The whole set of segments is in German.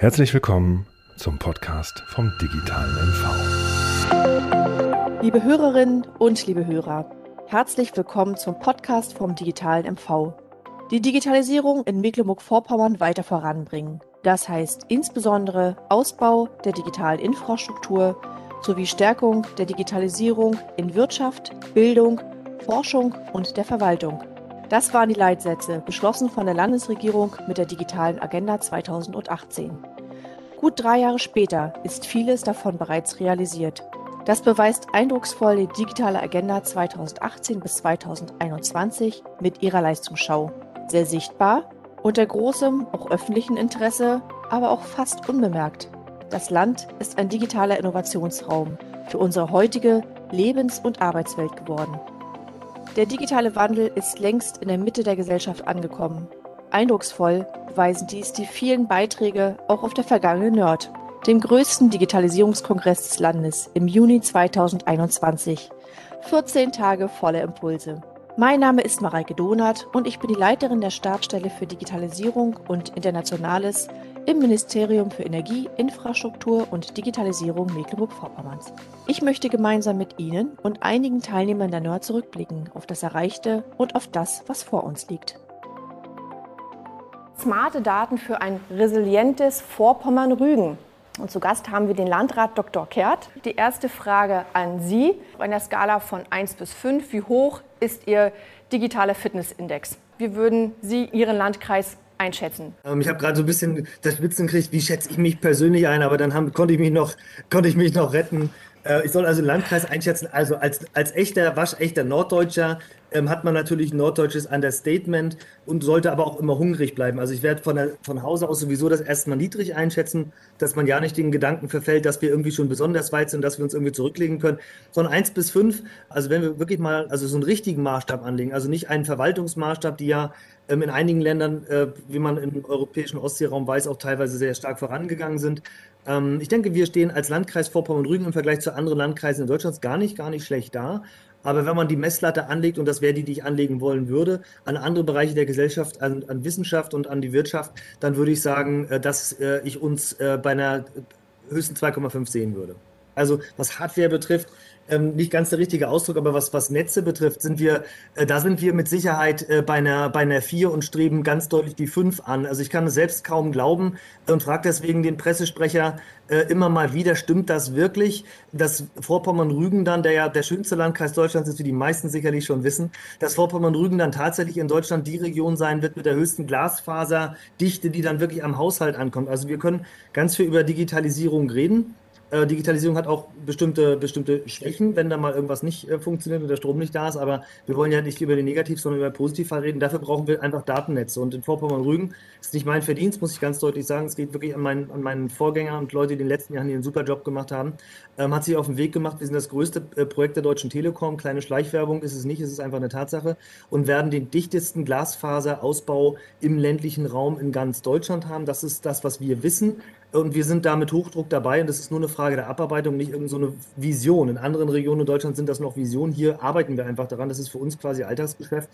Herzlich willkommen zum Podcast vom digitalen MV. Liebe Hörerinnen und liebe Hörer, herzlich willkommen zum Podcast vom digitalen MV. Die Digitalisierung in Mecklenburg-Vorpommern weiter voranbringen. Das heißt insbesondere Ausbau der digitalen Infrastruktur sowie Stärkung der Digitalisierung in Wirtschaft, Bildung, Forschung und der Verwaltung. Das waren die Leitsätze, beschlossen von der Landesregierung mit der digitalen Agenda 2018. Gut drei Jahre später ist vieles davon bereits realisiert. Das beweist eindrucksvoll die digitale Agenda 2018 bis 2021 mit ihrer Leistungsschau. Sehr sichtbar, unter großem, auch öffentlichen Interesse, aber auch fast unbemerkt. Das Land ist ein digitaler Innovationsraum für unsere heutige Lebens- und Arbeitswelt geworden. Der digitale Wandel ist längst in der Mitte der Gesellschaft angekommen. Eindrucksvoll beweisen dies die vielen Beiträge auch auf der vergangenen Nerd, dem größten Digitalisierungskongress des Landes im Juni 2021. 14 Tage voller Impulse. Mein Name ist Mareike Donath und ich bin die Leiterin der Stabsstelle für Digitalisierung und Internationales im Ministerium für Energie, Infrastruktur und Digitalisierung Mecklenburg-Vorpommerns. Ich möchte gemeinsam mit Ihnen und einigen Teilnehmern der NERD zurückblicken auf das Erreichte und auf das, was vor uns liegt. Smarte Daten für ein resilientes Vorpommern-Rügen. Und zu Gast haben wir den Landrat Dr. Kehrt. Die erste Frage an Sie. Auf einer Skala von 1 bis 5, wie hoch ist Ihr digitaler Fitnessindex? Wie würden Sie Ihren Landkreis einschätzen? Ähm, ich habe gerade so ein bisschen das Spitzen gekriegt, wie schätze ich mich persönlich ein, aber dann haben, konnte, ich mich noch, konnte ich mich noch retten. Äh, ich soll also Landkreis einschätzen. Also als, als echter, waschechter Norddeutscher ähm, hat man natürlich ein norddeutsches Understatement und sollte aber auch immer hungrig bleiben. Also ich werde von, von Hause aus sowieso das erstmal niedrig einschätzen, dass man ja nicht den Gedanken verfällt, dass wir irgendwie schon besonders weit sind, dass wir uns irgendwie zurücklegen können. Von 1 bis 5, also wenn wir wirklich mal also so einen richtigen Maßstab anlegen, also nicht einen Verwaltungsmaßstab, die ja in einigen Ländern, äh, wie man im europäischen Ostseeraum weiß, auch teilweise sehr stark vorangegangen sind. Ähm, ich denke, wir stehen als Landkreis Vorpommern-Rügen im Vergleich zu anderen Landkreisen in Deutschland gar nicht, gar nicht schlecht da. Aber wenn man die Messlatte anlegt, und das wäre die, die ich anlegen wollen würde, an andere Bereiche der Gesellschaft, an, an Wissenschaft und an die Wirtschaft, dann würde ich sagen, äh, dass äh, ich uns bei einer höchsten 2,5 sehen würde. Also was Hardware betrifft, ähm, nicht ganz der richtige Ausdruck, aber was, was Netze betrifft, sind wir, äh, da sind wir mit Sicherheit äh, bei, einer, bei einer 4 und streben ganz deutlich die 5 an. Also ich kann es selbst kaum glauben und frage deswegen den Pressesprecher äh, immer mal wieder, stimmt das wirklich, dass Vorpommern-Rügen dann, der ja der schönste Landkreis Deutschlands ist, wie die meisten sicherlich schon wissen, dass Vorpommern-Rügen dann tatsächlich in Deutschland die Region sein wird mit der höchsten Glasfaserdichte, die dann wirklich am Haushalt ankommt. Also wir können ganz viel über Digitalisierung reden. Äh, Digitalisierung hat auch bestimmte, bestimmte Schwächen, wenn da mal irgendwas nicht äh, funktioniert und der Strom nicht da ist. Aber wir wollen ja nicht über den Negativ, sondern über den Positivfall reden. Dafür brauchen wir einfach Datennetze. Und in Vorpommern-Rügen ist nicht mein Verdienst, muss ich ganz deutlich sagen. Es geht wirklich an meinen, an meinen Vorgänger und Leute, die in den letzten Jahren hier einen super Job gemacht haben. Ähm, hat sich auf den Weg gemacht. Wir sind das größte äh, Projekt der Deutschen Telekom. Kleine Schleichwerbung ist es nicht, es ist einfach eine Tatsache. Und werden den dichtesten Glasfaserausbau im ländlichen Raum in ganz Deutschland haben. Das ist das, was wir wissen. Und wir sind da mit Hochdruck dabei und das ist nur eine Frage der Abarbeitung, nicht irgendeine so Vision. In anderen Regionen in Deutschland sind das noch Visionen. Hier arbeiten wir einfach daran. Das ist für uns quasi Alltagsgeschäft.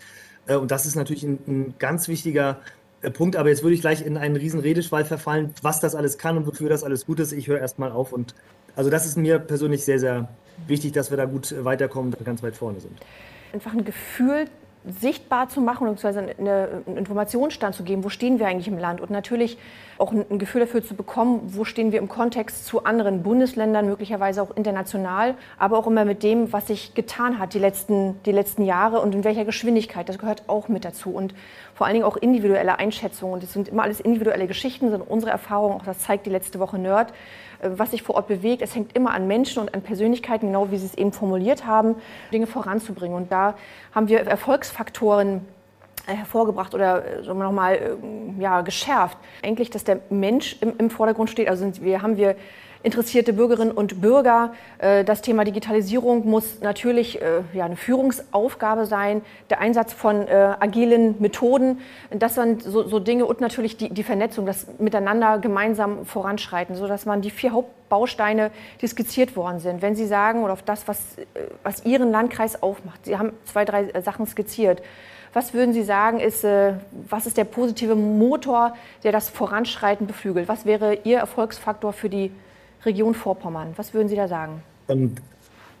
Äh, und das ist natürlich ein, ein ganz wichtiger äh, Punkt. Aber jetzt würde ich gleich in einen riesen Redeschwall verfallen, was das alles kann und wofür das alles gut ist. Ich höre erstmal auf. Und also das ist mir persönlich sehr, sehr wichtig, dass wir da gut weiterkommen und ganz weit vorne sind. Einfach ein Gefühl sichtbar zu machen, beziehungsweise einen Informationsstand zu geben, wo stehen wir eigentlich im Land und natürlich auch ein Gefühl dafür zu bekommen, wo stehen wir im Kontext zu anderen Bundesländern, möglicherweise auch international, aber auch immer mit dem, was sich getan hat die letzten, die letzten Jahre und in welcher Geschwindigkeit. Das gehört auch mit dazu und vor allen Dingen auch individuelle Einschätzungen. Und es sind immer alles individuelle Geschichten, sind unsere Erfahrungen, auch das zeigt die letzte Woche Nerd, was sich vor Ort bewegt. Es hängt immer an Menschen und an Persönlichkeiten, genau wie Sie es eben formuliert haben, Dinge voranzubringen. Und da haben wir Erfolgsfaktoren äh, hervorgebracht oder äh, nochmal ja, geschärft. Eigentlich, dass der Mensch im, im Vordergrund steht. Also sind, wir haben wir interessierte Bürgerinnen und Bürger. Äh, das Thema Digitalisierung muss natürlich äh, eine Führungsaufgabe sein, der Einsatz von äh, agilen Methoden, das sind so, Dinge und natürlich die, die, Vernetzung, das Miteinander gemeinsam voranschreiten, sodass man die vier Hauptbausteine, die skizziert worden sind, wenn Sie sagen oder auf das, was, was Ihren Landkreis aufmacht, Sie haben zwei, drei Sachen skizziert, Was würden Sie sagen, ist, was ist der positive Motor, der das Voranschreiten beflügelt? Was wäre Ihr Erfolgsfaktor für die Region Vorpommern? Was würden Sie da sagen?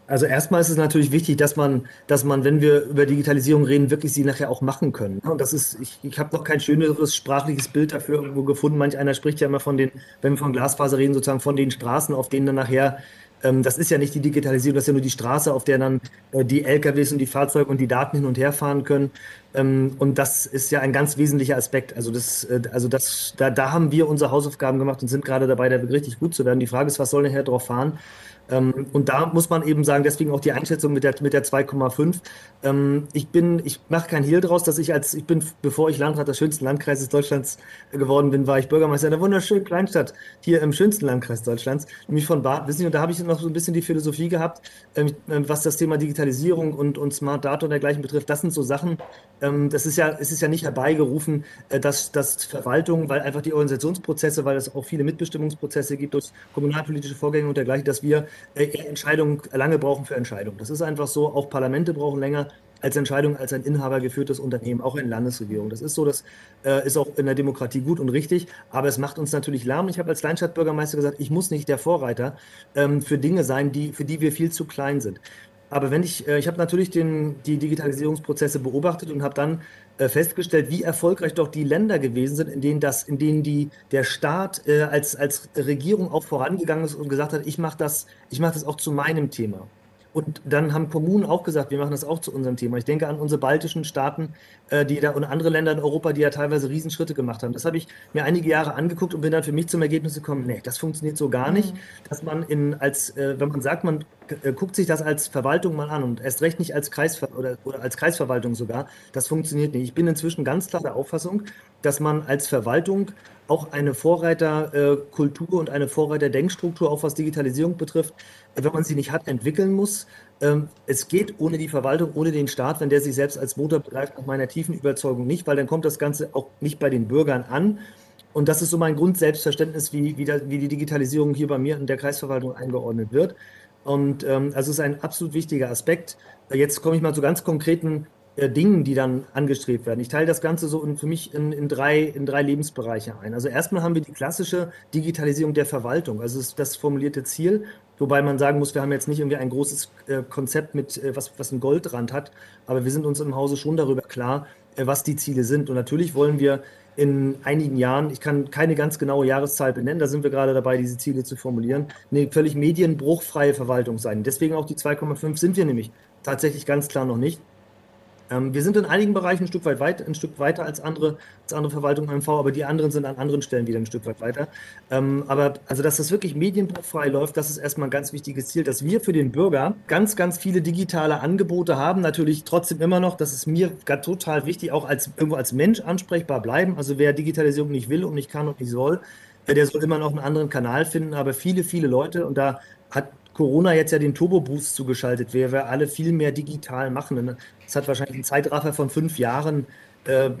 Also erstmal ist es natürlich wichtig, dass man, dass man, wenn wir über Digitalisierung reden, wirklich sie nachher auch machen können. Und das ist, ich, ich habe noch kein schöneres sprachliches Bild dafür irgendwo gefunden. Manch einer spricht ja immer von den, wenn wir von Glasfaser reden, sozusagen von den Straßen, auf denen dann nachher das ist ja nicht die Digitalisierung, das ist ja nur die Straße, auf der dann äh, die LKWs und die Fahrzeuge und die Daten hin und her fahren können. Ähm, und das ist ja ein ganz wesentlicher Aspekt. Also das, äh, also das, da, da haben wir unsere Hausaufgaben gemacht und sind gerade dabei, da richtig gut zu werden. Die Frage ist, was soll nachher drauf fahren? Ähm, und da muss man eben sagen, deswegen auch die Einschätzung mit der, mit der 2,5. Ähm, ich bin, ich mache kein Hehl draus, dass ich als, ich bin, bevor ich Landrat des schönsten Landkreises Deutschlands geworden bin, war ich Bürgermeister einer wunderschönen Kleinstadt hier im schönsten Landkreis Deutschlands, nämlich von Bad Wissen. Und da habe ich noch so ein bisschen die Philosophie gehabt, ähm, was das Thema Digitalisierung und, und Smart Data und dergleichen betrifft. Das sind so Sachen, ähm, das ist ja, es ist ja nicht herbeigerufen, äh, dass, dass Verwaltung, weil einfach die Organisationsprozesse, weil es auch viele Mitbestimmungsprozesse gibt durch kommunalpolitische Vorgänge und dergleichen, dass wir Entscheidungen lange brauchen für Entscheidungen. Das ist einfach so. Auch Parlamente brauchen länger als Entscheidung als ein inhabergeführtes Unternehmen, auch in Landesregierung. Das ist so, das äh, ist auch in der Demokratie gut und richtig, aber es macht uns natürlich lahm. Ich habe als Kleinstadtbürgermeister gesagt, ich muss nicht der Vorreiter ähm, für Dinge sein, die, für die wir viel zu klein sind. Aber wenn ich, äh, ich habe natürlich den, die Digitalisierungsprozesse beobachtet und habe dann äh, festgestellt, wie erfolgreich doch die Länder gewesen sind, in denen das, in denen die, der Staat äh, als, als Regierung auch vorangegangen ist und gesagt hat, ich mache das, ich mache das auch zu meinem Thema. Und dann haben Kommunen auch gesagt, wir machen das auch zu unserem Thema. Ich denke an unsere baltischen Staaten, äh, die da und andere Länder in Europa, die ja teilweise Riesenschritte gemacht haben. Das habe ich mir einige Jahre angeguckt und bin dann für mich zum Ergebnis gekommen, nee, das funktioniert so gar nicht, mhm. dass man in als, äh, wenn man sagt, man äh, guckt sich das als Verwaltung mal an und erst recht nicht als Kreis oder, oder als Kreisverwaltung sogar, das funktioniert nicht. Ich bin inzwischen ganz klar der Auffassung, dass man als Verwaltung auch eine Vorreiterkultur und eine Vorreiterdenkstruktur, auch was Digitalisierung betrifft, wenn man sie nicht hat, entwickeln muss. Ähm, es geht ohne die Verwaltung, ohne den Staat, wenn der sich selbst als Motor begreift, nach meiner tiefen Überzeugung nicht, weil dann kommt das Ganze auch nicht bei den Bürgern an. Und das ist so mein Grundselbstverständnis, wie, wie, der, wie die Digitalisierung hier bei mir in der Kreisverwaltung eingeordnet wird. Und ähm, also ist ein absolut wichtiger Aspekt. Jetzt komme ich mal zu ganz konkreten äh, Dingen, die dann angestrebt werden. Ich teile das Ganze so in, für mich in, in, drei, in drei Lebensbereiche ein. Also erstmal haben wir die klassische Digitalisierung der Verwaltung, also das formulierte Ziel, wobei man sagen muss, wir haben jetzt nicht irgendwie ein großes äh, Konzept mit, äh, was, was einen Goldrand hat, aber wir sind uns im Hause schon darüber klar, äh, was die Ziele sind. Und natürlich wollen wir in einigen Jahren, ich kann keine ganz genaue Jahreszahl benennen, da sind wir gerade dabei, diese Ziele zu formulieren, eine völlig medienbruchfreie Verwaltung sein. Deswegen auch die 2,5 sind wir nämlich tatsächlich ganz klar noch nicht. Ähm, wir sind in einigen Bereichen ein Stück weit weit, ein Stück weiter als andere, als andere Verwaltungen MV, aber die anderen sind an anderen Stellen wieder ein Stück weit weiter. Ähm, aber also, dass das wirklich medienfrei läuft, das ist erstmal ein ganz wichtiges Ziel, dass wir für den Bürger ganz, ganz viele digitale Angebote haben. Natürlich trotzdem immer noch, das ist mir total wichtig, auch als irgendwo als Mensch ansprechbar bleiben. Also wer Digitalisierung nicht will und nicht kann und nicht soll, der soll immer noch einen anderen Kanal finden. Aber viele, viele Leute, und da hat Corona jetzt ja den Turbo-Boost zugeschaltet, wer wir alle viel mehr digital machen. Es hat wahrscheinlich einen Zeitraffer von fünf Jahren, äh,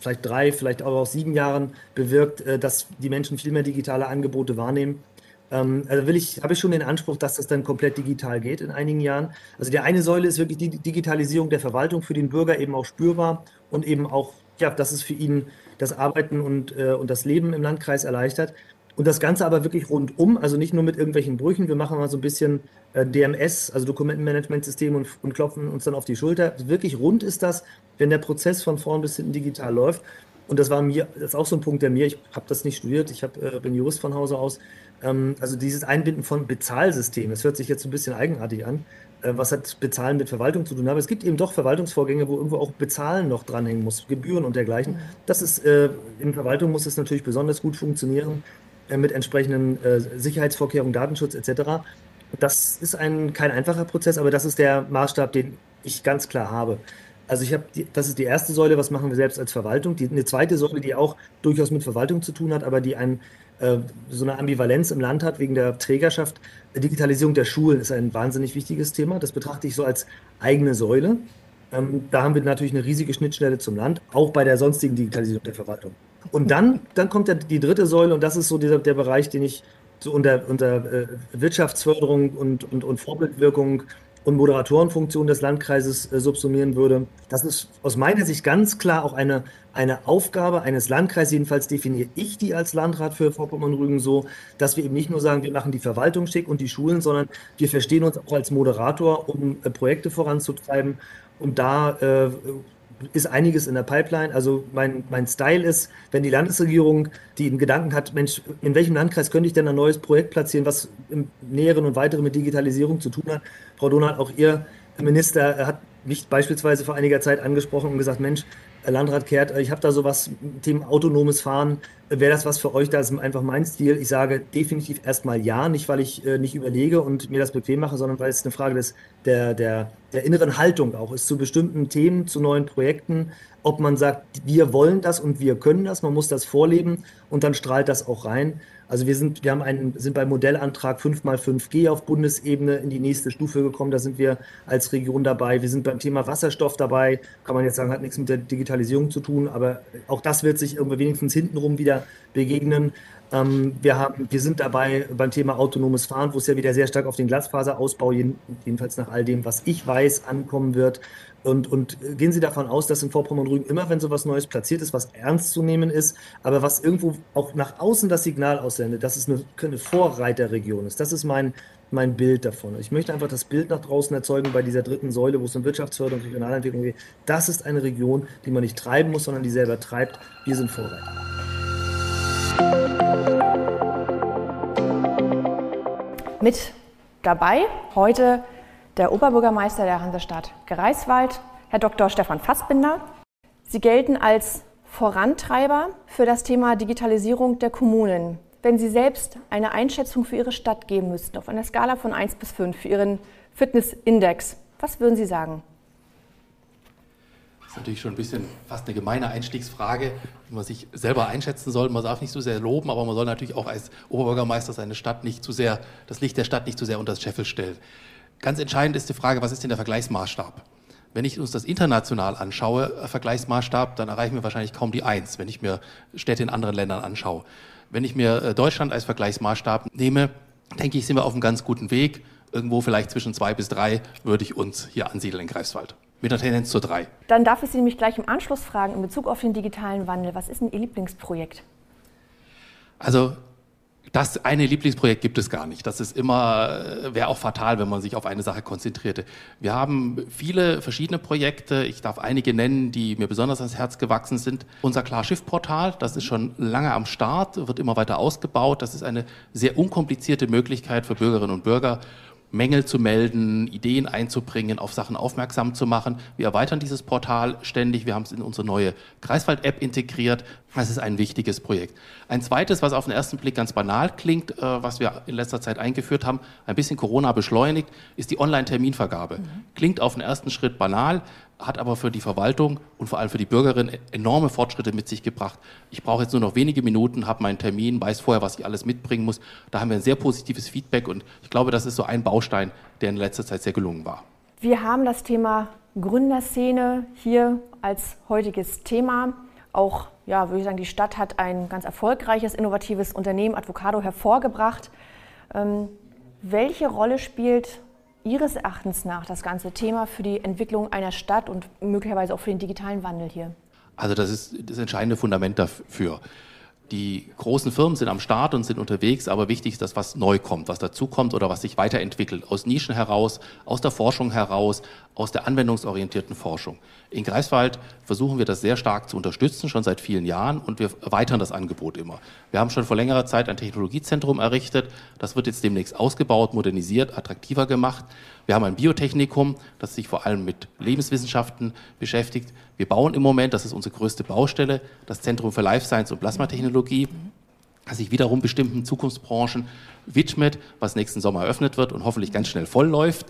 vielleicht drei, vielleicht auch sieben Jahren bewirkt, äh, dass die Menschen viel mehr digitale Angebote wahrnehmen. Ähm, also will ich, habe ich schon den Anspruch, dass das dann komplett digital geht in einigen Jahren. Also die eine Säule ist wirklich die Digitalisierung der Verwaltung für den Bürger eben auch spürbar und eben auch, ja, dass es für ihn das Arbeiten und, äh, und das Leben im Landkreis erleichtert. Und das Ganze aber wirklich rundum, also nicht nur mit irgendwelchen Brüchen. Wir machen mal so ein bisschen äh, DMS, also Dokumentenmanagementsystem und, und klopfen uns dann auf die Schulter. Wirklich rund ist das, wenn der Prozess von vorn bis hinten digital läuft. Und das war mir, das ist auch so ein Punkt, der mir, ich habe das nicht studiert, ich hab, äh, bin Jurist von Hause aus. Ähm, also dieses Einbinden von Bezahlsystemen, das hört sich jetzt ein bisschen eigenartig an. Äh, was hat Bezahlen mit Verwaltung zu tun? Aber es gibt eben doch Verwaltungsvorgänge, wo irgendwo auch Bezahlen noch dranhängen muss, Gebühren und dergleichen. Das ist, äh, in Verwaltung muss es natürlich besonders gut funktionieren. Äh, mit entsprechenden äh, Sicherheitsvorkehrungen, Datenschutz etc. Das ist ein, kein einfacher Prozess, aber das ist der Maßstab, den ich ganz klar habe. Also ich habe, das ist die erste Säule, was machen wir selbst als Verwaltung. Die, eine zweite Säule, die auch durchaus mit Verwaltung zu tun hat, aber die ein, äh, so eine Ambivalenz im Land hat wegen der Trägerschaft. Digitalisierung der Schulen ist ein wahnsinnig wichtiges Thema. Das betrachte ich so als eigene Säule. Ähm, da haben wir natürlich eine riesige Schnittstelle zum Land, auch bei der sonstigen Digitalisierung der Verwaltung. Und dann, dann kommt ja die dritte Säule und das ist so dieser, der Bereich, den ich so unter, unter äh, Wirtschaftsförderung und, und, und Vorbildwirkung und Moderatorenfunktion des Landkreises äh, subsumieren würde. Das ist aus meiner Sicht ganz klar auch eine, eine Aufgabe eines Landkreises. Jedenfalls definiere ich die als Landrat für Vorpommern-Rügen so, dass wir eben nicht nur sagen, wir machen die Verwaltung schick und die Schulen, sondern wir verstehen uns auch als Moderator, um äh, Projekte voranzutreiben. Und da äh, ist einiges in der Pipeline. Also mein, mein Style ist, wenn die Landesregierung die in Gedanken hat, Mensch, in welchem Landkreis könnte ich denn ein neues Projekt platzieren, was im Näheren und Weiteren mit Digitalisierung zu tun hat. Frau Donat, auch Ihr Minister hat mich beispielsweise vor einiger Zeit angesprochen und gesagt, Mensch, Landrat Kehrt, ich habe da sowas, Thema autonomes Fahren, wäre das was für euch? Das ist einfach mein Stil. Ich sage definitiv erstmal ja, nicht weil ich äh, nicht überlege und mir das bequem mache, sondern weil es eine Frage des, der, der, der inneren Haltung auch ist zu bestimmten Themen, zu neuen Projekten, ob man sagt, wir wollen das und wir können das, man muss das vorleben und dann strahlt das auch rein. Also wir sind, wir haben einen, sind beim Modellantrag 5x5G auf Bundesebene in die nächste Stufe gekommen. Da sind wir als Region dabei. Wir sind beim Thema Wasserstoff dabei. Kann man jetzt sagen, hat nichts mit der Digitalisierung zu tun, aber auch das wird sich irgendwie wenigstens hintenrum wieder begegnen. Ähm, wir, haben, wir sind dabei beim Thema autonomes Fahren, wo es ja wieder sehr stark auf den Glasfaserausbau, jedenfalls nach all dem, was ich weiß, ankommen wird. Und, und gehen Sie davon aus, dass in Vorpommern-Rügen immer, wenn sowas Neues platziert ist, was ernst zu nehmen ist, aber was irgendwo auch nach außen das Signal aussendet, dass es eine, eine Vorreiterregion ist. Das ist mein, mein Bild davon. Ich möchte einfach das Bild nach draußen erzeugen bei dieser dritten Säule, wo es um Wirtschaftsförderung und Regionalentwicklung geht. Das ist eine Region, die man nicht treiben muss, sondern die selber treibt. Wir sind Vorreiter. Mit dabei heute der Oberbürgermeister der Hansestadt Greifswald, Herr Dr. Stefan Fassbinder. Sie gelten als Vorantreiber für das Thema Digitalisierung der Kommunen. Wenn Sie selbst eine Einschätzung für Ihre Stadt geben müssten, auf einer Skala von 1 bis 5 für Ihren Fitnessindex, was würden Sie sagen? Das ist natürlich schon ein bisschen fast eine gemeine Einstiegsfrage, wie man sich selber einschätzen soll. Man darf nicht zu so sehr loben, aber man soll natürlich auch als Oberbürgermeister seine Stadt nicht zu sehr, das Licht der Stadt nicht zu sehr unter das Scheffel stellen. Ganz entscheidend ist die Frage, was ist denn der Vergleichsmaßstab? Wenn ich uns das international anschaue, äh, Vergleichsmaßstab, dann erreichen wir wahrscheinlich kaum die Eins, wenn ich mir Städte in anderen Ländern anschaue. Wenn ich mir äh, Deutschland als Vergleichsmaßstab nehme, denke ich, sind wir auf einem ganz guten Weg. Irgendwo vielleicht zwischen zwei bis drei würde ich uns hier ansiedeln in Greifswald. Mit der Tendenz zur drei. Dann darf ich Sie nämlich gleich im Anschluss fragen, in Bezug auf den digitalen Wandel. Was ist denn Ihr Lieblingsprojekt? Also das eine Lieblingsprojekt gibt es gar nicht. Das ist immer, äh, wäre auch fatal, wenn man sich auf eine Sache konzentrierte. Wir haben viele verschiedene Projekte. Ich darf einige nennen, die mir besonders ans Herz gewachsen sind. Unser Klarschiff-Portal, das ist schon lange am Start, wird immer weiter ausgebaut. Das ist eine sehr unkomplizierte Möglichkeit für Bürgerinnen und Bürger, Mängel zu melden, Ideen einzubringen, auf Sachen aufmerksam zu machen. Wir erweitern dieses Portal ständig. Wir haben es in unsere neue Greifswald-App integriert. Das ist ein wichtiges Projekt. Ein zweites, was auf den ersten Blick ganz banal klingt, äh, was wir in letzter Zeit eingeführt haben, ein bisschen Corona beschleunigt, ist die Online-Terminvergabe. Mhm. Klingt auf den ersten Schritt banal, hat aber für die Verwaltung und vor allem für die Bürgerin enorme Fortschritte mit sich gebracht. Ich brauche jetzt nur noch wenige Minuten, habe meinen Termin, weiß vorher, was ich alles mitbringen muss. Da haben wir ein sehr positives Feedback und ich glaube, das ist so ein Baustein, der in letzter Zeit sehr gelungen war. Wir haben das Thema Gründerszene hier als heutiges Thema. Auch, ja, würde ich sagen, die Stadt hat ein ganz erfolgreiches, innovatives Unternehmen, Advocado, hervorgebracht. Ähm, welche Rolle spielt Ihres Erachtens nach das ganze Thema für die Entwicklung einer Stadt und möglicherweise auch für den digitalen Wandel hier? Also das ist das entscheidende Fundament dafür. Die großen Firmen sind am Start und sind unterwegs, aber wichtig ist, dass was neu kommt, was dazukommt oder was sich weiterentwickelt. Aus Nischen heraus, aus der Forschung heraus, aus der anwendungsorientierten Forschung. In Greifswald versuchen wir das sehr stark zu unterstützen, schon seit vielen Jahren, und wir erweitern das Angebot immer. Wir haben schon vor längerer Zeit ein Technologiezentrum errichtet. Das wird jetzt demnächst ausgebaut, modernisiert, attraktiver gemacht. Wir haben ein Biotechnikum, das sich vor allem mit Lebenswissenschaften beschäftigt. Wir bauen im Moment, das ist unsere größte Baustelle, das Zentrum für Life Science und Plasmatechnologie, das sich wiederum bestimmten Zukunftsbranchen widmet, was nächsten Sommer eröffnet wird und hoffentlich ganz schnell voll läuft.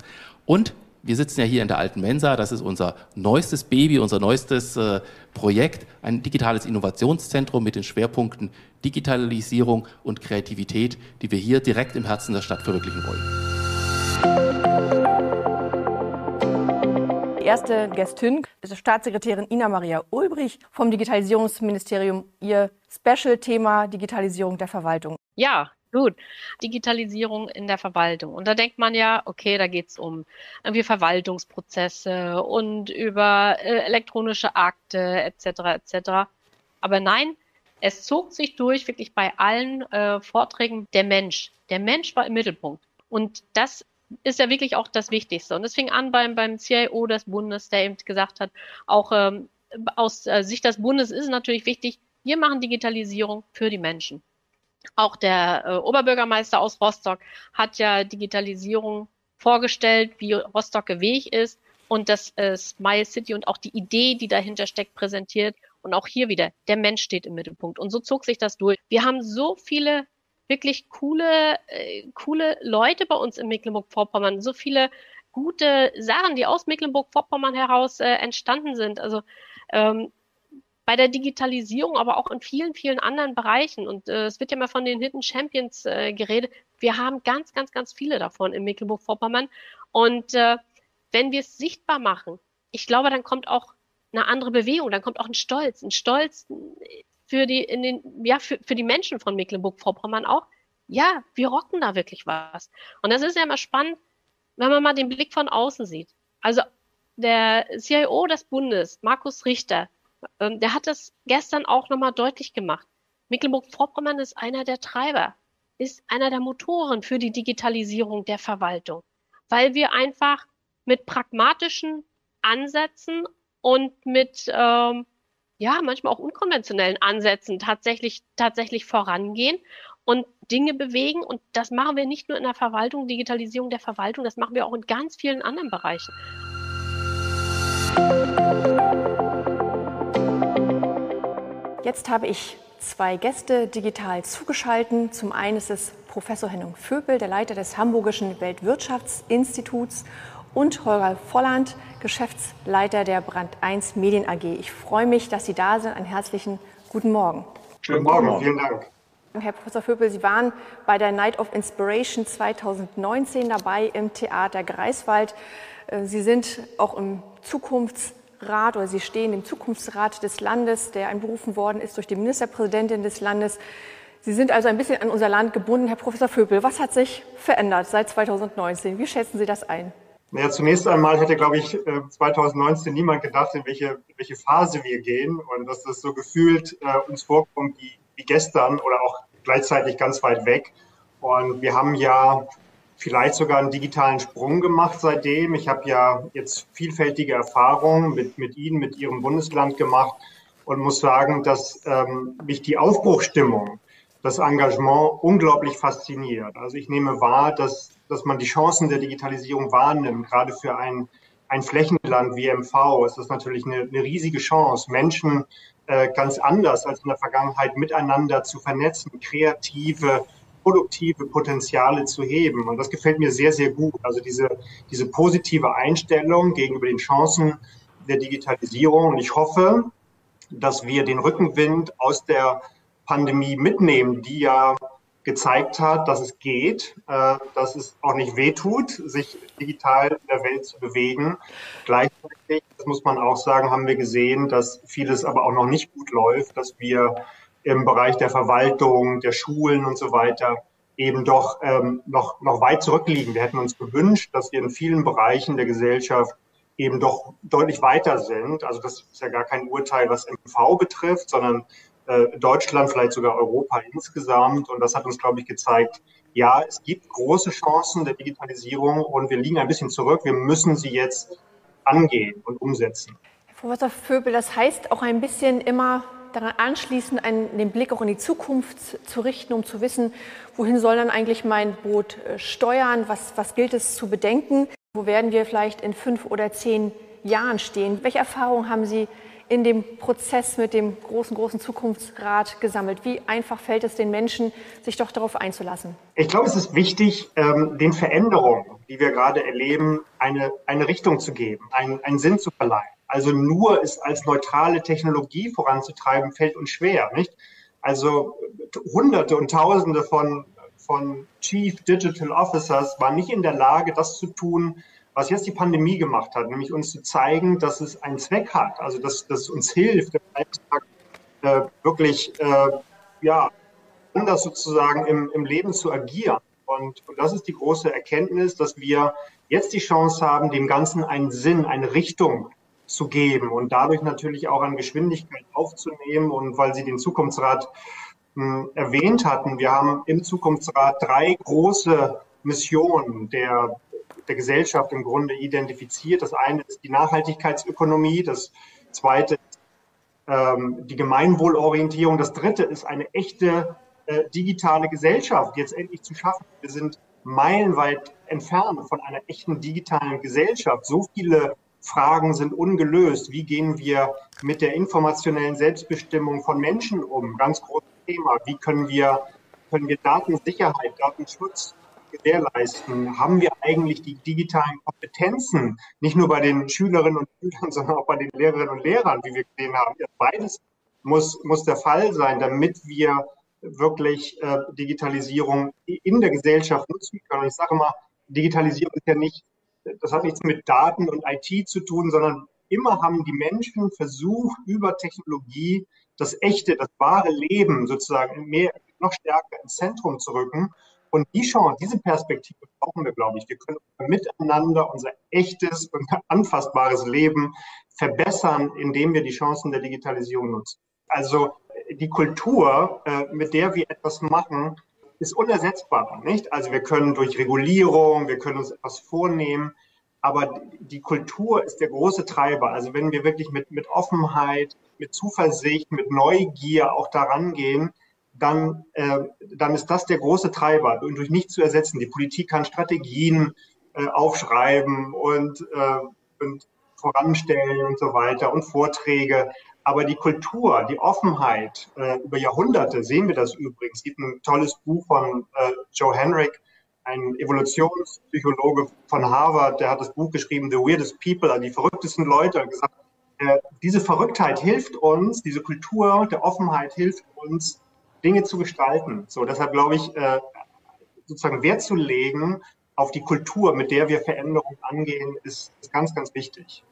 Und wir sitzen ja hier in der alten Mensa, das ist unser neuestes Baby, unser neuestes äh, Projekt, ein digitales Innovationszentrum mit den Schwerpunkten Digitalisierung und Kreativität, die wir hier direkt im Herzen der Stadt verwirklichen wollen erste Gästin ist Staatssekretärin Ina Maria Ulbrich vom Digitalisierungsministerium. Ihr Special-Thema Digitalisierung der Verwaltung. Ja, Gut, Digitalisierung in der Verwaltung. Und da denkt man ja, okay, da geht es um irgendwie Verwaltungsprozesse und über äh, elektronische Akte etc. etc. Aber nein, es zog sich durch wirklich bei allen äh, Vorträgen der Mensch. Der Mensch war im Mittelpunkt. Und das ist ja wirklich auch das Wichtigste. Und es fing an beim, beim CIO des Bundes, der eben gesagt hat, auch ähm, aus äh, Sicht des Bundes ist es natürlich wichtig, wir machen Digitalisierung für die Menschen. Auch der äh, Oberbürgermeister aus Rostock hat ja Digitalisierung vorgestellt, wie Rostock Weg ist und das äh, Smile City und auch die Idee, die dahinter steckt, präsentiert. Und auch hier wieder, der Mensch steht im Mittelpunkt. Und so zog sich das durch. Wir haben so viele wirklich coole, äh, coole Leute bei uns in Mecklenburg-Vorpommern, so viele gute Sachen, die aus Mecklenburg-Vorpommern heraus äh, entstanden sind. Also ähm, bei der Digitalisierung, aber auch in vielen, vielen anderen Bereichen. Und äh, es wird ja mal von den Hidden Champions äh, geredet. Wir haben ganz, ganz, ganz viele davon in Mecklenburg-Vorpommern. Und äh, wenn wir es sichtbar machen, ich glaube, dann kommt auch eine andere Bewegung, dann kommt auch ein Stolz, ein Stolz für die, in den, ja, für, für die Menschen von Mecklenburg-Vorpommern auch. Ja, wir rocken da wirklich was. Und das ist ja immer spannend, wenn man mal den Blick von außen sieht. Also der CIO des Bundes, Markus Richter, ähm, der hat das gestern auch nochmal deutlich gemacht. Mecklenburg-Vorpommern ist einer der Treiber, ist einer der Motoren für die Digitalisierung der Verwaltung, weil wir einfach mit pragmatischen Ansätzen und mit ähm, ja manchmal auch unkonventionellen Ansätzen tatsächlich tatsächlich vorangehen und Dinge bewegen. Und das machen wir nicht nur in der Verwaltung, Digitalisierung der Verwaltung, das machen wir auch in ganz vielen anderen Bereichen. Jetzt habe ich zwei Gäste digital zugeschaltet. Zum einen ist es Professor Henning Vöbel, der Leiter des Hamburgischen Weltwirtschaftsinstituts und Holger Volland, Geschäftsleiter der Brand 1 Medien AG. Ich freue mich, dass Sie da sind. Einen herzlichen guten Morgen. Schönen Morgen, vielen Dank. Herr Professor Vöbel, Sie waren bei der Night of Inspiration 2019 dabei im Theater Greifswald. Äh, Sie sind auch im Zukunfts Rat oder Sie stehen im Zukunftsrat des Landes, der einberufen worden ist durch die Ministerpräsidentin des Landes. Sie sind also ein bisschen an unser Land gebunden. Herr Professor Vöbel, was hat sich verändert seit 2019? Wie schätzen Sie das ein? Naja, zunächst einmal hätte, glaube ich, 2019 äh, niemand gedacht, in welche, welche Phase wir gehen und dass das so gefühlt äh, uns vorkommt wie, wie gestern oder auch gleichzeitig ganz weit weg. Und wir haben ja vielleicht sogar einen digitalen Sprung gemacht seitdem. Ich habe ja jetzt vielfältige Erfahrungen mit, mit Ihnen, mit Ihrem Bundesland gemacht und muss sagen, dass ähm, mich die Aufbruchstimmung, das Engagement unglaublich fasziniert. Also ich nehme wahr, dass, dass man die Chancen der Digitalisierung wahrnimmt. Gerade für ein, ein Flächenland wie MV ist das natürlich eine, eine riesige Chance, Menschen äh, ganz anders als in der Vergangenheit miteinander zu vernetzen, kreative, produktive Potenziale zu heben. Und das gefällt mir sehr, sehr gut. Also diese, diese positive Einstellung gegenüber den Chancen der Digitalisierung. Und ich hoffe, dass wir den Rückenwind aus der Pandemie mitnehmen, die ja gezeigt hat, dass es geht, äh, dass es auch nicht wehtut, sich digital in der Welt zu bewegen. Gleichzeitig, das muss man auch sagen, haben wir gesehen, dass vieles aber auch noch nicht gut läuft, dass wir im Bereich der Verwaltung, der Schulen und so weiter eben doch ähm, noch, noch weit zurückliegen. Wir hätten uns gewünscht, dass wir in vielen Bereichen der Gesellschaft eben doch deutlich weiter sind. Also das ist ja gar kein Urteil, was MV betrifft, sondern Deutschland, vielleicht sogar Europa insgesamt. Und das hat uns, glaube ich, gezeigt, ja, es gibt große Chancen der Digitalisierung und wir liegen ein bisschen zurück. Wir müssen sie jetzt angehen und umsetzen. Herr Professor Vöbel, das heißt auch ein bisschen immer daran anschließend einen, den Blick auch in die Zukunft zu richten, um zu wissen, wohin soll dann eigentlich mein Boot äh, steuern, was, was gilt es zu bedenken, wo werden wir vielleicht in fünf oder zehn Jahren stehen. Welche Erfahrungen haben Sie in dem Prozess mit dem großen, großen Zukunftsrat gesammelt? Wie einfach fällt es den Menschen, sich doch darauf einzulassen? Ich glaube, es ist wichtig, ähm, den Veränderungen, die wir gerade erleben, eine, eine Richtung zu geben, einen, einen Sinn zu verleihen. Also nur es als neutrale Technologie voranzutreiben, fällt uns schwer, nicht? Also Hunderte und Tausende von, von Chief Digital Officers waren nicht in der Lage, das zu tun, was jetzt die Pandemie gemacht hat, nämlich uns zu zeigen, dass es einen Zweck hat, also dass das uns hilft, im Alltag äh, wirklich äh, ja, anders sozusagen im, im Leben zu agieren. Und, und das ist die große Erkenntnis, dass wir jetzt die Chance haben, dem Ganzen einen Sinn, eine Richtung zu geben und dadurch natürlich auch an Geschwindigkeit aufzunehmen. Und weil Sie den Zukunftsrat mh, hm, erwähnt hatten, wir haben im Zukunftsrat drei große Missionen der, der Gesellschaft im Grunde identifiziert. Das eine ist die Nachhaltigkeitsökonomie, das zweite ist ähm, die Gemeinwohlorientierung, das dritte ist eine echte äh, digitale Gesellschaft jetzt endlich zu schaffen. Wir sind meilenweit entfernt von einer echten digitalen Gesellschaft. So viele Fragen sind ungelöst. Wie gehen wir mit der informationellen Selbstbestimmung von Menschen um? Ganz großes Thema. Wie können wir, können wir Datensicherheit, Datenschutz gewährleisten? Haben wir eigentlich die digitalen Kompetenzen, nicht nur bei den Schülerinnen und Schülern, sondern auch bei den Lehrerinnen und Lehrern, wie wir gesehen haben? Beides muss, muss der Fall sein, damit wir wirklich äh, Digitalisierung in der Gesellschaft nutzen können. Und ich sage mal, Digitalisierung ist ja nicht, das hat nichts mit Daten und IT zu tun, sondern immer haben die Menschen versucht, über Technologie das echte, das wahre Leben sozusagen mehr, noch stärker ins Zentrum zu rücken. Und die Chance, diese Perspektive brauchen wir, glaube ich. Wir können miteinander unser echtes und anfassbares Leben verbessern, indem wir die Chancen der Digitalisierung nutzen. Also die Kultur, äh, mit der wir etwas machen, ist unersetzbar, nicht? Also wir können durch Regulierung, wir können uns etwas vornehmen, aber die Kultur ist der große Treiber. Also wenn wir wirklich mit, mit Offenheit, mit Zuversicht, mit Neugier auch daran gehen, dann, äh, dann ist das der große Treiber und durch nichts zu ersetzen. Die Politik kann Strategien äh, aufschreiben und, äh, und voranstellen und so weiter und Vorträge. Aber die Kultur, die Offenheit, äh, über Jahrhunderte sehen wir das übrigens. Es gibt ein tolles Buch von äh, Joe Henrik, ein Evolutionspsychologe von Harvard, der hat das Buch geschrieben, The Weirdest People, also die verrücktesten Leute, und gesagt, äh, diese Verrücktheit hilft uns, diese Kultur der Offenheit hilft uns, Dinge zu gestalten. So, deshalb glaube ich, äh, sozusagen Wert zu legen auf die Kultur, mit der wir Veränderungen angehen, ist, ist ganz, ganz wichtig.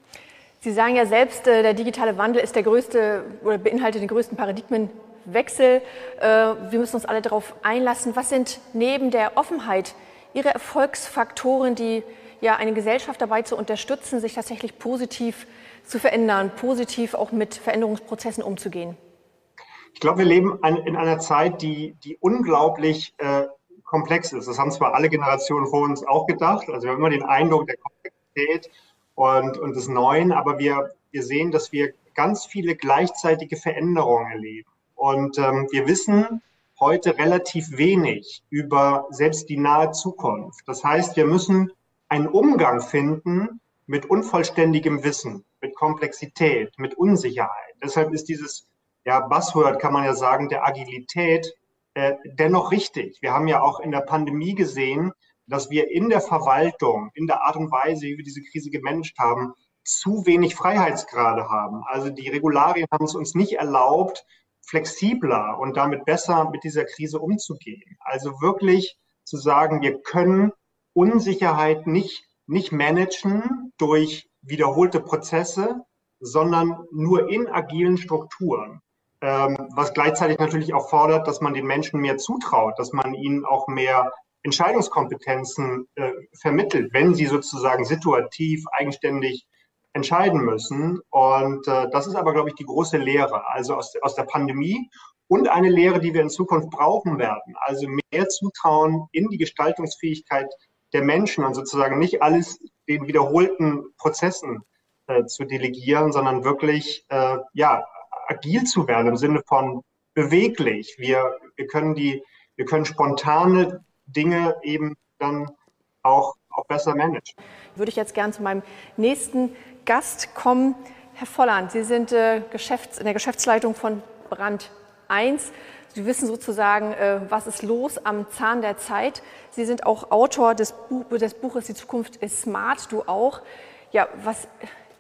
Sie sagen ja selbst, äh, der digitale Wandel ist der größte oder beinhaltet den größten Paradigmenwechsel. Äh, wir müssen uns alle darauf einlassen. Was sind neben der Offenheit Ihre Erfolgsfaktoren, die ja eine Gesellschaft dabei zu unterstützen, sich tatsächlich positiv zu verändern, positiv auch mit Veränderungsprozessen umzugehen? Ich glaube, wir leben in einer Zeit, die, die unglaublich äh, komplex ist. Das haben zwar alle Generationen vor uns auch gedacht. Also wir haben immer den Eindruck der Komplexität und, und des Neuen, aber wir, wir sehen, dass wir ganz viele gleichzeitige Veränderungen erleben. Und ähm, wir wissen heute relativ wenig über selbst die nahe Zukunft. Das heißt, wir müssen einen Umgang finden mit unvollständigem Wissen, mit Komplexität, mit Unsicherheit. Deshalb ist dieses ja, Buzzword, kann man ja sagen, der Agilität äh, dennoch richtig. Wir haben ja auch in der Pandemie gesehen, dass wir in der Verwaltung, in der Art und Weise, wie wir diese Krise gemanagt haben, zu wenig Freiheitsgrade haben. Also die Regularien haben es uns nicht erlaubt, flexibler und damit besser mit dieser Krise umzugehen. Also wirklich zu sagen, wir können Unsicherheit nicht, nicht managen durch wiederholte Prozesse, sondern nur in agilen Strukturen. Ähm, was gleichzeitig natürlich auch fordert, dass man den Menschen mehr zutraut, dass man ihnen auch mehr Entscheidungskompetenzen äh, vermittelt, wenn sie sozusagen situativ, eigenständig entscheiden müssen. Und äh, das ist aber, glaube ich, die große Lehre, also aus, aus der Pandemie und eine Lehre, die wir in Zukunft brauchen werden. Also mehr Zutrauen in die Gestaltungsfähigkeit der Menschen und sozusagen nicht alles den wiederholten Prozessen äh, zu delegieren, sondern wirklich äh, ja agil zu werden im Sinne von beweglich. Wir, wir können die, wir können spontane Dinge eben dann auch, auch besser managen. Würde ich jetzt gern zu meinem nächsten Gast kommen. Herr Volland, Sie sind äh, Geschäfts-, in der Geschäftsleitung von Brand 1. Sie wissen sozusagen, äh, was ist los am Zahn der Zeit. Sie sind auch Autor des, Buch, des Buches Die Zukunft ist smart, du auch. Ja, was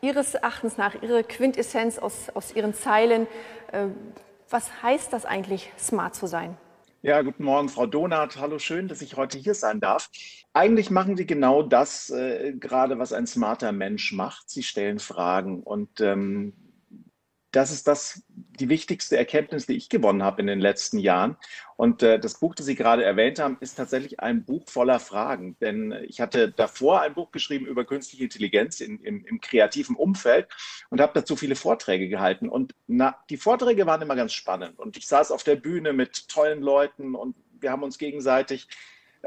Ihres Erachtens nach, Ihre Quintessenz aus, aus Ihren Zeilen, äh, was heißt das eigentlich, smart zu sein? Ja, guten Morgen, Frau Donath. Hallo, schön, dass ich heute hier sein darf. Eigentlich machen Sie genau das äh, gerade, was ein smarter Mensch macht. Sie stellen Fragen und ähm, das ist das, die wichtigste Erkenntnis, die ich gewonnen habe in den letzten Jahren. Und äh, das Buch, das Sie gerade erwähnt haben, ist tatsächlich ein Buch voller Fragen. Denn ich hatte davor ein Buch geschrieben über künstliche Intelligenz in, im, im kreativen Umfeld und habe dazu viele Vorträge gehalten. Und na, die Vorträge waren immer ganz spannend. Und ich saß auf der Bühne mit tollen Leuten und wir haben uns gegenseitig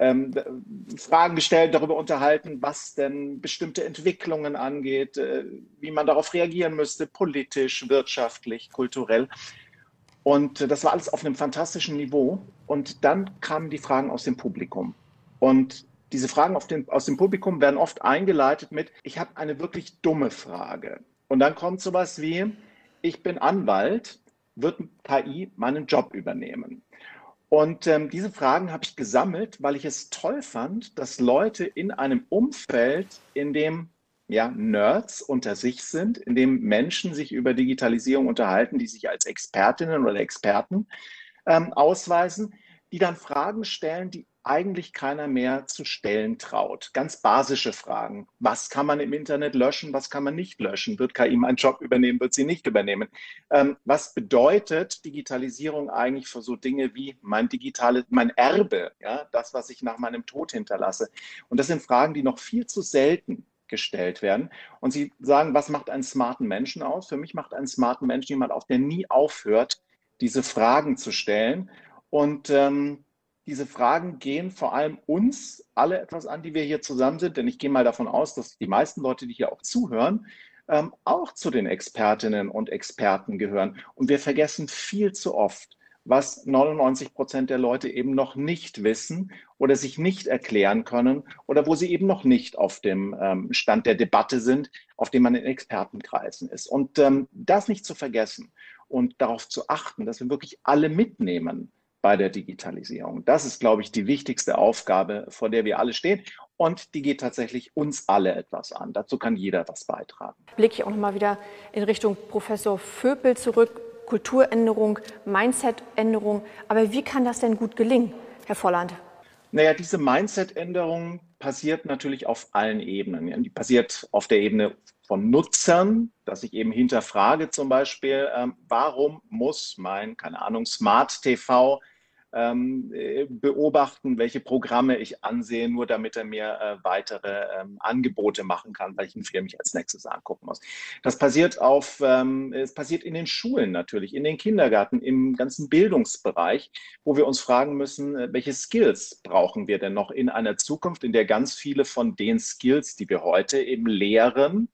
ähm, Fragen gestellt, darüber unterhalten, was denn bestimmte Entwicklungen angeht, äh, wie man darauf reagieren müsste, politisch, wirtschaftlich, kulturell. Und das war alles auf einem fantastischen Niveau. Und dann kamen die Fragen aus dem Publikum. Und diese Fragen den, aus dem Publikum werden oft eingeleitet mit, ich habe eine wirklich dumme Frage. Und dann kommt sowas wie, ich bin Anwalt, wird KI meinen Job übernehmen? Und ähm, diese Fragen habe ich gesammelt, weil ich es toll fand, dass Leute in einem Umfeld, in dem ja, Nerds unter sich sind, in dem Menschen sich über Digitalisierung unterhalten, die sich als Expertinnen oder Experten ähm, ausweisen, die dann Fragen stellen, die eigentlich keiner mehr zu stellen traut. Ganz basische Fragen. Was kann man im Internet löschen? Was kann man nicht löschen? Wird KI meinen Job übernehmen? Wird sie nicht übernehmen? Ähm, was bedeutet Digitalisierung eigentlich für so Dinge wie mein digitales, mein Erbe? Ja, das, was ich nach meinem Tod hinterlasse. Und das sind Fragen, die noch viel zu selten gestellt werden. Und Sie sagen, was macht einen smarten Menschen aus? Für mich macht einen smarten Menschen jemand aus, der nie aufhört, diese Fragen zu stellen. Und ähm, diese Fragen gehen vor allem uns alle etwas an, die wir hier zusammen sind, denn ich gehe mal davon aus, dass die meisten Leute, die hier auch zuhören, ähm, auch zu den Expertinnen und Experten gehören. Und wir vergessen viel zu oft, was 99 Prozent der Leute eben noch nicht wissen oder sich nicht erklären können oder wo sie eben noch nicht auf dem ähm, Stand der Debatte sind, auf dem man in Expertenkreisen ist. Und ähm, das nicht zu vergessen und darauf zu achten, dass wir wirklich alle mitnehmen bei der Digitalisierung. Das ist, glaube ich, die wichtigste Aufgabe, vor der wir alle stehen. Und die geht tatsächlich uns alle etwas an. Dazu kann jeder was beitragen. Blicke ich auch noch mal wieder in Richtung Professor Vöpel zurück. Kulturänderung, Mindsetänderung. Aber wie kann das denn gut gelingen, Herr Volland? Naja, diese Mindset-Änderung passiert natürlich auf allen Ebenen. Die passiert auf der Ebene von Nutzern, dass ich eben hinterfrage zum Beispiel, ähm, warum muss mein, keine Ahnung, Smart TV ähm, äh, beobachten, welche Programme ich ansehe, nur damit er mir äh, weitere ähm, Angebote machen kann, weil ich einen Film mich als nächstes angucken muss. Das passiert auf, ähm, es passiert in den Schulen natürlich, in den Kindergarten, im ganzen Bildungsbereich, wo wir uns fragen müssen, äh, welche Skills brauchen wir denn noch in einer Zukunft, in der ganz viele von den Skills, die wir heute eben lehren,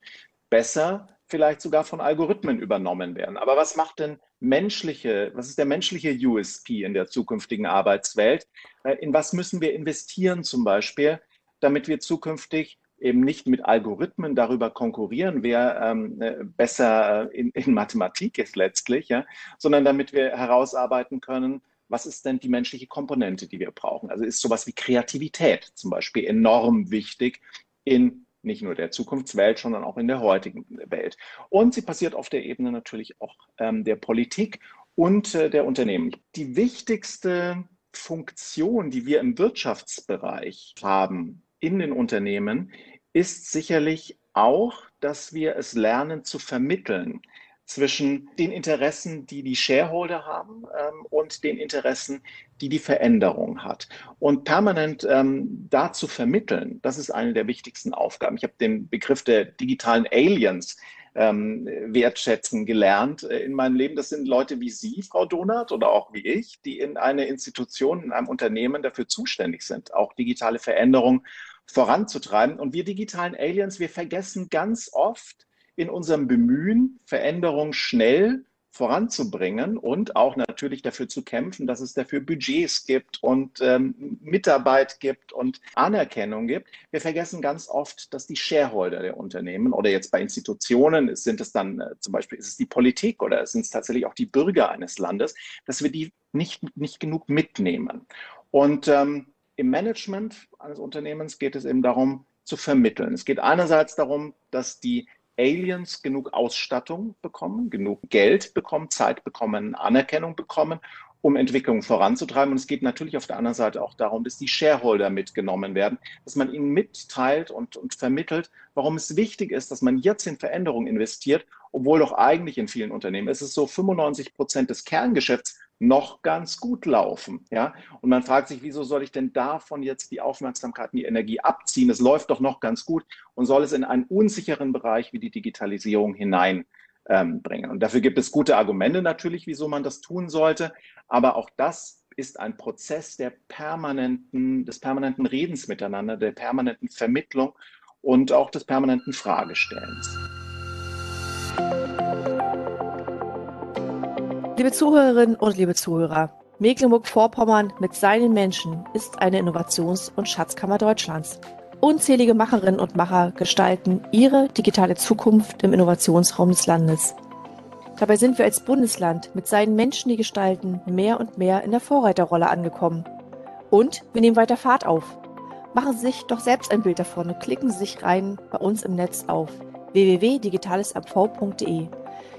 besser vielleicht sogar von Algorithmen übernommen werden. Aber was macht denn menschliche, was ist der menschliche USP in der zukünftigen Arbeitswelt? Äh, in was müssen wir investieren zum Beispiel, damit wir zukünftig eben nicht mit Algorithmen darüber konkurrieren, wer ähm, äh, besser in, in, Mathematik ist letztlich, ja, sondern damit wir herausarbeiten können, was ist denn die menschliche Komponente, die wir brauchen? Also ist sowas wie Kreativität zum Beispiel enorm wichtig in nicht nur der Zukunftswelt, sondern auch in der heutigen Welt. Und sie passiert auf der Ebene natürlich auch ähm, der Politik und äh, der Unternehmen. Die wichtigste Funktion, die wir im Wirtschaftsbereich haben in den Unternehmen, ist sicherlich auch, dass wir es lernen zu vermitteln zwischen den Interessen, die die Shareholder haben ähm, und den Interessen, die die Veränderung hat. Und permanent ähm, da zu vermitteln, das ist eine der wichtigsten Aufgaben. Ich habe den Begriff der digitalen Aliens ähm, wertschätzen gelernt äh, in meinem Leben. Das sind Leute wie Sie, Frau Donat, oder auch wie ich, die in einer Institution, in einem Unternehmen dafür zuständig sind, auch digitale Veränderung voranzutreiben. Und wir digitalen Aliens, wir vergessen ganz oft, in unserem Bemühen, Veränderung schnell voranzubringen und auch natürlich dafür zu kämpfen, dass es dafür Budgets gibt und ähm, Mitarbeit gibt und Anerkennung gibt. Wir vergessen ganz oft, dass die Shareholder der Unternehmen oder jetzt bei Institutionen sind es dann äh, zum Beispiel ist es die Politik oder sind es tatsächlich auch die Bürger eines Landes, dass wir die nicht, nicht genug mitnehmen. Und ähm, im Management eines Unternehmens geht es eben darum, zu vermitteln. Es geht einerseits darum, dass die Aliens genug Ausstattung bekommen, genug Geld bekommen, Zeit bekommen, Anerkennung bekommen, um Entwicklungen voranzutreiben. Und es geht natürlich auf der anderen Seite auch darum, dass die Shareholder mitgenommen werden, dass man ihnen mitteilt und, und vermittelt, warum es wichtig ist, dass man jetzt in Veränderungen investiert obwohl doch eigentlich in vielen Unternehmen ist es so 95 Prozent des Kerngeschäfts noch ganz gut laufen. Ja? Und man fragt sich, wieso soll ich denn davon jetzt die Aufmerksamkeit und die Energie abziehen? Es läuft doch noch ganz gut und soll es in einen unsicheren Bereich wie die Digitalisierung hineinbringen. Ähm, und dafür gibt es gute Argumente natürlich, wieso man das tun sollte. Aber auch das ist ein Prozess der permanenten, des permanenten Redens miteinander, der permanenten Vermittlung und auch des permanenten Fragestellens. Liebe Zuhörerinnen und liebe Zuhörer, Mecklenburg-Vorpommern mit seinen Menschen ist eine Innovations- und Schatzkammer Deutschlands. Unzählige Macherinnen und Macher gestalten ihre digitale Zukunft im Innovationsraum des Landes. Dabei sind wir als Bundesland mit seinen Menschen, die gestalten, mehr und mehr in der Vorreiterrolle angekommen. Und wir nehmen weiter Fahrt auf. Machen Sie sich doch selbst ein Bild davon und klicken Sie sich rein bei uns im Netz auf www.digitalesamv.de.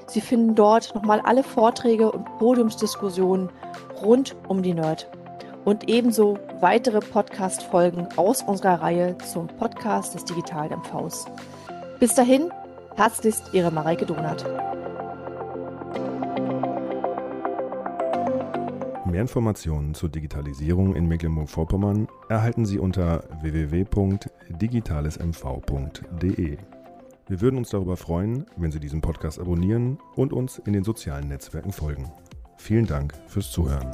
Sie finden dort nochmal alle Vorträge und Podiumsdiskussionen rund um die Nerd und ebenso weitere Podcast-Folgen aus unserer Reihe zum Podcast des digitalen MVs. Bis dahin, herzlichst Ihre Mareike Donat. Mehr Informationen zur Digitalisierung in Mecklenburg-Vorpommern erhalten Sie unter www.digitalesmv.de. Wir würden uns darüber freuen, wenn Sie diesen Podcast abonnieren und uns in den sozialen Netzwerken folgen. Vielen Dank fürs Zuhören.